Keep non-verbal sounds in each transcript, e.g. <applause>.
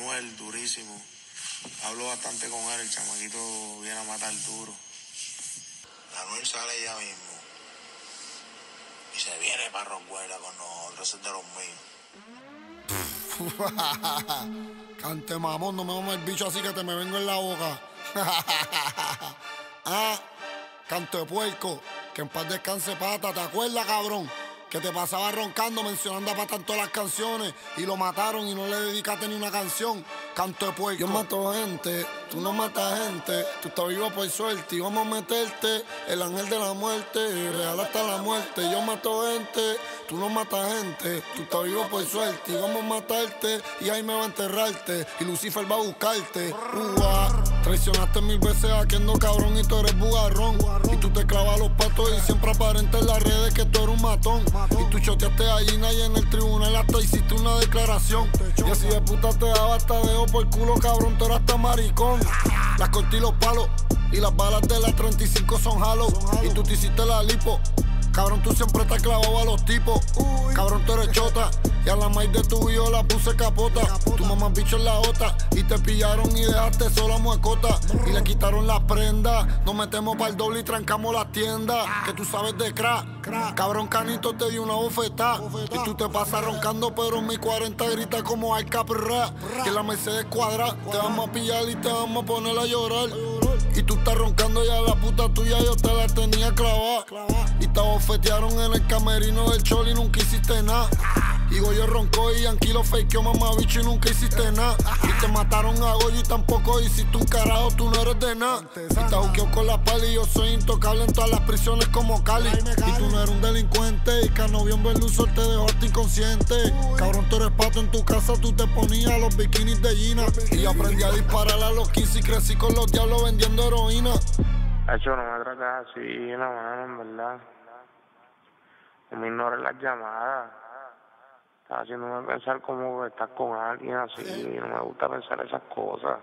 Anuel, durísimo. Hablo bastante con él, el chamaquito viene a matar duro. Anuel sale ya mismo. Y se viene para Ronguela con nosotros, es de los míos. <laughs> Cante mamón, no me vamos el bicho así que te me vengo en la boca. <laughs> ah, canto de puerco, que en paz descanse pata, ¿te acuerdas, cabrón? Que te pasaba roncando, mencionando a pata en todas las canciones y lo mataron y no le dedicaste ni una canción. Canto de puerco. Yo mato gente, tú no matas gente, tú estás vivo por suerte y vamos a meterte el ángel de la muerte, real hasta la muerte. Yo mato gente, tú no matas gente, tú estás vivo por suerte y vamos a matarte y ahí me va a enterrarte y Lucifer va a buscarte. Traicionaste mil veces a no cabrón y tú eres bugarrón. Y tú te clavas los patos y siempre aparenta en las redes que tú eres un matón. Y tú choteaste allí y en el tribunal hasta hiciste una declaración. Y así de puta te daba hasta dedo por culo, cabrón, tú eras hasta maricón. Las corté los palos y las balas de las 35 son halo. Y tú te hiciste la lipo. Cabrón, tú siempre estás clavado a los tipos. Cabrón, tú eres chota. Y a la maíz de tu hijo la puse capota. Tu mamá bicho en la ota. Y te pillaron y dejaste sola muecota. Y le quitaron las prendas. Nos metemos para el doble y trancamos las tiendas. Que tú sabes de crack. Cabrón, canito te dio una bofetada. Y tú te pasas roncando, pero en mi 40 grita como al caprra. Que la Mercedes cuadra. Te vamos a pillar y te vamos a poner a llorar. Y tú estás roncando ya la puta tuya, yo te la tenía clavada. Y te bofetearon en el camerino del chol y nunca hiciste nada. Y Goyo roncó y Yankee lo fakeó, mamá bicho, y nunca hiciste nada. Y te mataron a Goyo y tampoco hiciste un carajo, tú no eres de nada. Y te buqueo con la pali y yo soy intocable en todas las prisiones como Cali. Y tú no eres un delincuente y Canovión Berluzor te dejó inconsciente. Cabrón, tú eres pato en tu casa, tú te ponías los bikinis de Gina. Y aprendí a disparar a los 15 y crecí con los diablos vendiendo heroína. Hecho, no tratas así, la mano, en verdad. No me ignores las llamadas. Estás haciéndome pensar como estás con alguien así. No me gusta pensar esas cosas.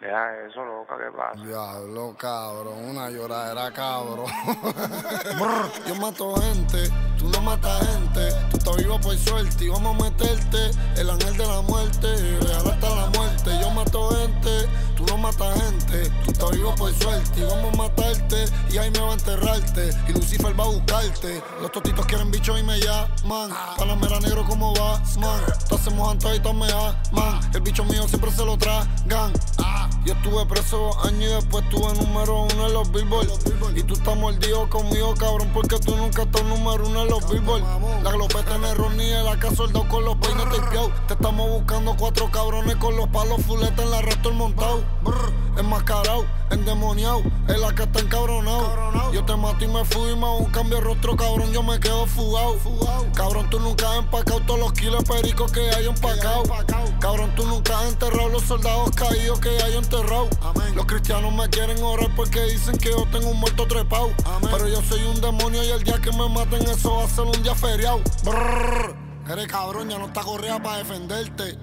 Deja eso, loca, ¿qué pasa? Diablo, cabrón, una lloradera, cabrón. <laughs> yo mato gente, tú no matas gente. Tú estás vivo por suerte y vamos a meterte el ángel de la muerte, real hasta la muerte. Yo mato gente, tú no matas gente. Tú estás vivo por suerte y vamos a matarte y ahí me va a enterrarte. Y Lucifer va a buscarte. Los totitos quieren bicho y me llaman. Panamera negro como va, man. Te hacemos y y me man. El bicho mío siempre se lo tragan. Yo estuve preso dos años y después estuve número uno en los Billboard. Y tú estás mordido conmigo, cabrón, porque tú nunca estás número uno en los Billboard. La glopeta en error ni el acá soldado con los peines tapeados. Te estamos buscando cuatro cabrones con los palos fuletes en la resto el montado. Endemoniado, el acá está encabronado. Yo te mato y me fui, más un cambio de rostro, cabrón, yo me quedo fugado. Cabrón, tú nunca has empacado todos los kilos pericos que hay empacado. Cabrón, tú nunca has enterrado los soldados caídos que hay enterrado. Los cristianos me quieren orar porque dicen que yo tengo un muerto trepado. Pero yo soy un demonio y el día que me maten eso va a ser un día feriado. Eres cabrón, ya no está correa para defenderte.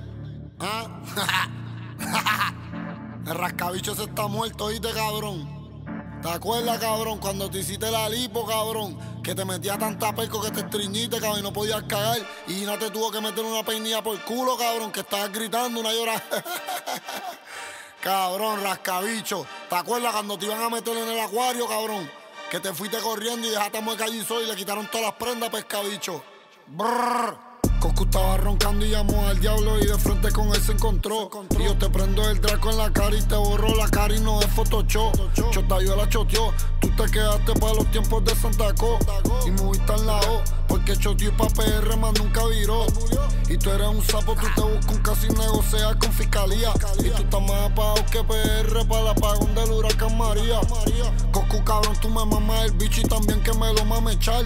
¿Ah? <laughs> <laughs> El rascabicho se está muerto, oíste, cabrón. ¿Te acuerdas, cabrón, cuando te hiciste la lipo, cabrón? Que te metía tanta perco que te estreñiste, cabrón, y no podías cagar. Y no te tuvo que meter una peinilla por culo, cabrón, que estabas gritando una llora. <laughs> cabrón, rascabicho. ¿Te acuerdas cuando te iban a meter en el acuario, cabrón? Que te fuiste corriendo y dejaste a mueca allí y le quitaron todas las prendas, pescabicho. Brrr. Coco estaba roncando y llamó al diablo y de frente con él se encontró. Y yo te prendo el draco en la cara y te borro la cara y no es Photoshop. Chota yo la choteó, tú te quedaste para los tiempos de Santa Co. choteó pa' PR más nunca viró. Y tú eres un sapo, tú te buscas un casi negociar con fiscalía. Y tú estás más apagado que PR para la apagón del huracán María. Coco cabrón, tú me mamas el bicho y también que me lo mames echar.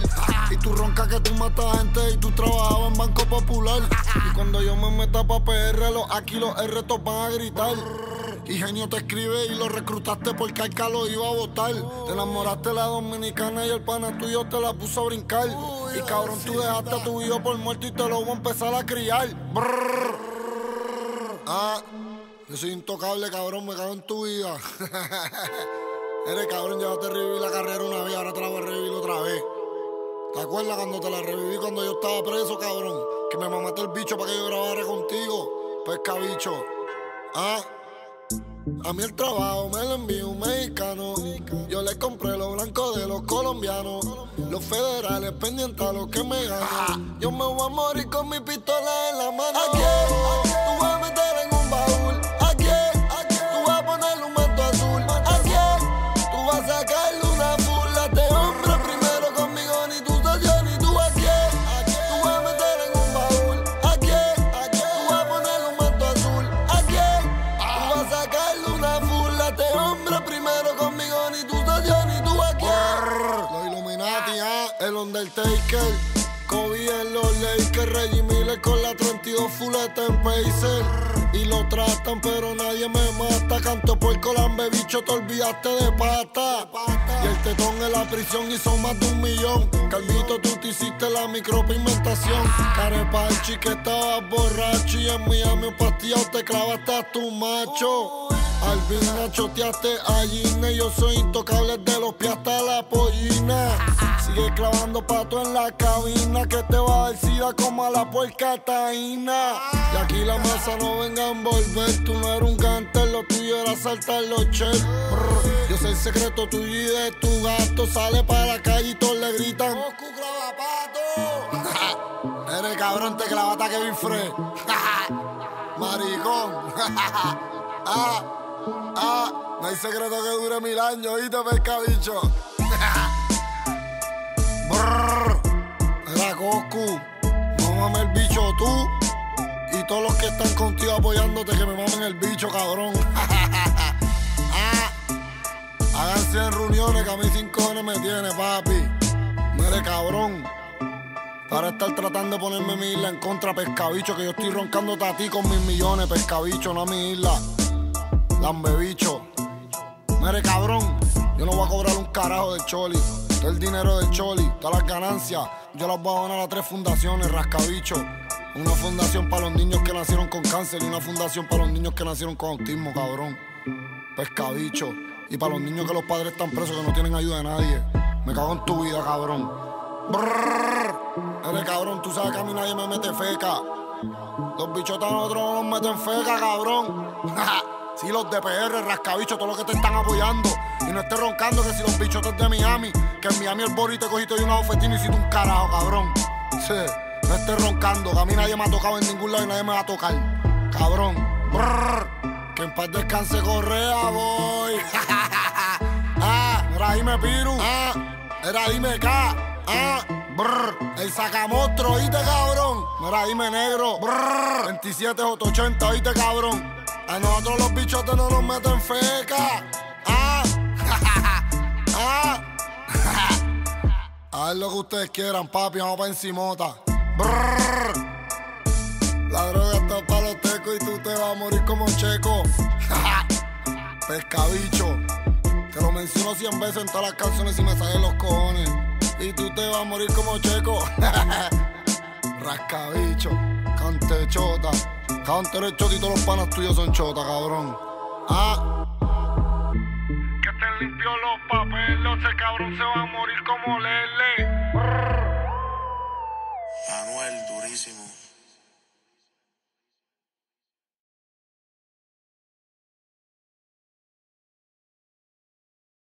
Y tú roncas que tú matas gente y tú trabajabas en banco popular. Y cuando yo me meta pa' PR, los aquí los R van a gritar. Y genio te escribe y lo reclutaste porque Alca lo iba a votar. Te enamoraste de la dominicana y el pana tuyo te la puso a brincar. Y cabrón, tú dejaste a tu hijo por muerto y te lo voy a empezar a criar. Ah, yo soy intocable, cabrón, me cago en tu vida. <laughs> Eres cabrón, ya te reviví la carrera una vez, ahora te la voy a revivir otra vez. ¿Te acuerdas cuando te la reviví cuando yo estaba preso, cabrón? Que me mamaste el bicho para que yo grabara contigo. pescabicho. Ah. A mí el trabajo me lo envió un mexicano. Yo le compré los blancos de los colombianos. Los federales pendientes a los que me ganan. Yo me voy a morir con mi pistola en la mano. ¿A quién? Tú Undertaker. Kobe en los Lakers, Reggie Miller con la 32 fuleta en Pacer. Y lo tratan, pero nadie me mata. Canto puerco, lambe bicho, te olvidaste de pata. Y el tetón en la prisión hizo más de un millón. Calvito, tú te hiciste la micropigmentación. Carepachi que estabas borracho y en Miami un pastillado te clavaste a tu macho. Albina, choteaste a Gine, yo soy intocable de los pies hasta la pollina. Sigue clavando pato en la cabina que te va a dar sida como a la puerca taína. Y aquí la masa no venga a envolver, tú no eres un gante, lo tuyo era saltar los chefs. Brr, Yo sé el secreto tuyo y de tu gato, sale para la calle y todos le gritan. <laughs> Eres cabrón, te clavata Kevin Frey. <laughs> Maricón. <laughs> ah, ah, no hay secreto que dure mil años, ¿oíste, pescabicho? <laughs> Brrr, era Goku. No mames el bicho tú. Y todos los que están contigo apoyándote que me mamen el bicho, cabrón. <laughs> ah, háganse en reuniones que a mí cinco cojones me tiene, papi. Mire, cabrón. Para estar tratando de ponerme mi isla en contra, pescabicho, que yo estoy roncándote a ti con mis millones, pescabicho, no a mi isla. Lambe bicho. Mire, cabrón, yo no voy a cobrar un carajo de Choli. Todo el dinero de Choli, todas las ganancias, yo las voy a donar a tres fundaciones, rascabicho. Una fundación para los niños que nacieron con cáncer y una fundación para los niños que nacieron con autismo, cabrón. Pescabicho. Y para los niños que los padres están presos, que no tienen ayuda de nadie. Me cago en tu vida, cabrón. Brrr. Eres cabrón, tú sabes que a mí nadie me mete feca. Los bichotas nosotros no nos meten feca, cabrón. <laughs> Sí, los de PR, rascabicho, todos los que te están apoyando. Y no estés roncando que si los bichotes de Miami, que en Miami el Bori te cogiste y una bofetina y hiciste un carajo, cabrón. Sí, no estés roncando, que a mí nadie me ha tocado en ningún lado y nadie me va a tocar. Cabrón. Brrr, que en paz descanse Correa, voy. <laughs> ah, era ahí me piru. Ah, era ahí me K. Ah, brr, el sacamostro, oíste cabrón. Mira, ahí me negro. Brr, 27 880, oíste cabrón. A nosotros los bichotes no nos meten feca. Ah, <laughs> ah. <laughs> Haz lo que ustedes quieran, papi, vamos pa' encimota. Brrr. La droga está para los tecos y tú te vas a morir como checo. <laughs> Pescabicho. Te lo menciono cien veces en todas las canciones y me salen los cojones. Y tú te vas a morir como checo. Rascabicho. Cante chota. Cante eres chota y todos los panas tuyos son chota, cabrón. Ah. Que te limpió los papeles, ese cabrón se va a morir como Lele. Manuel, durísimo.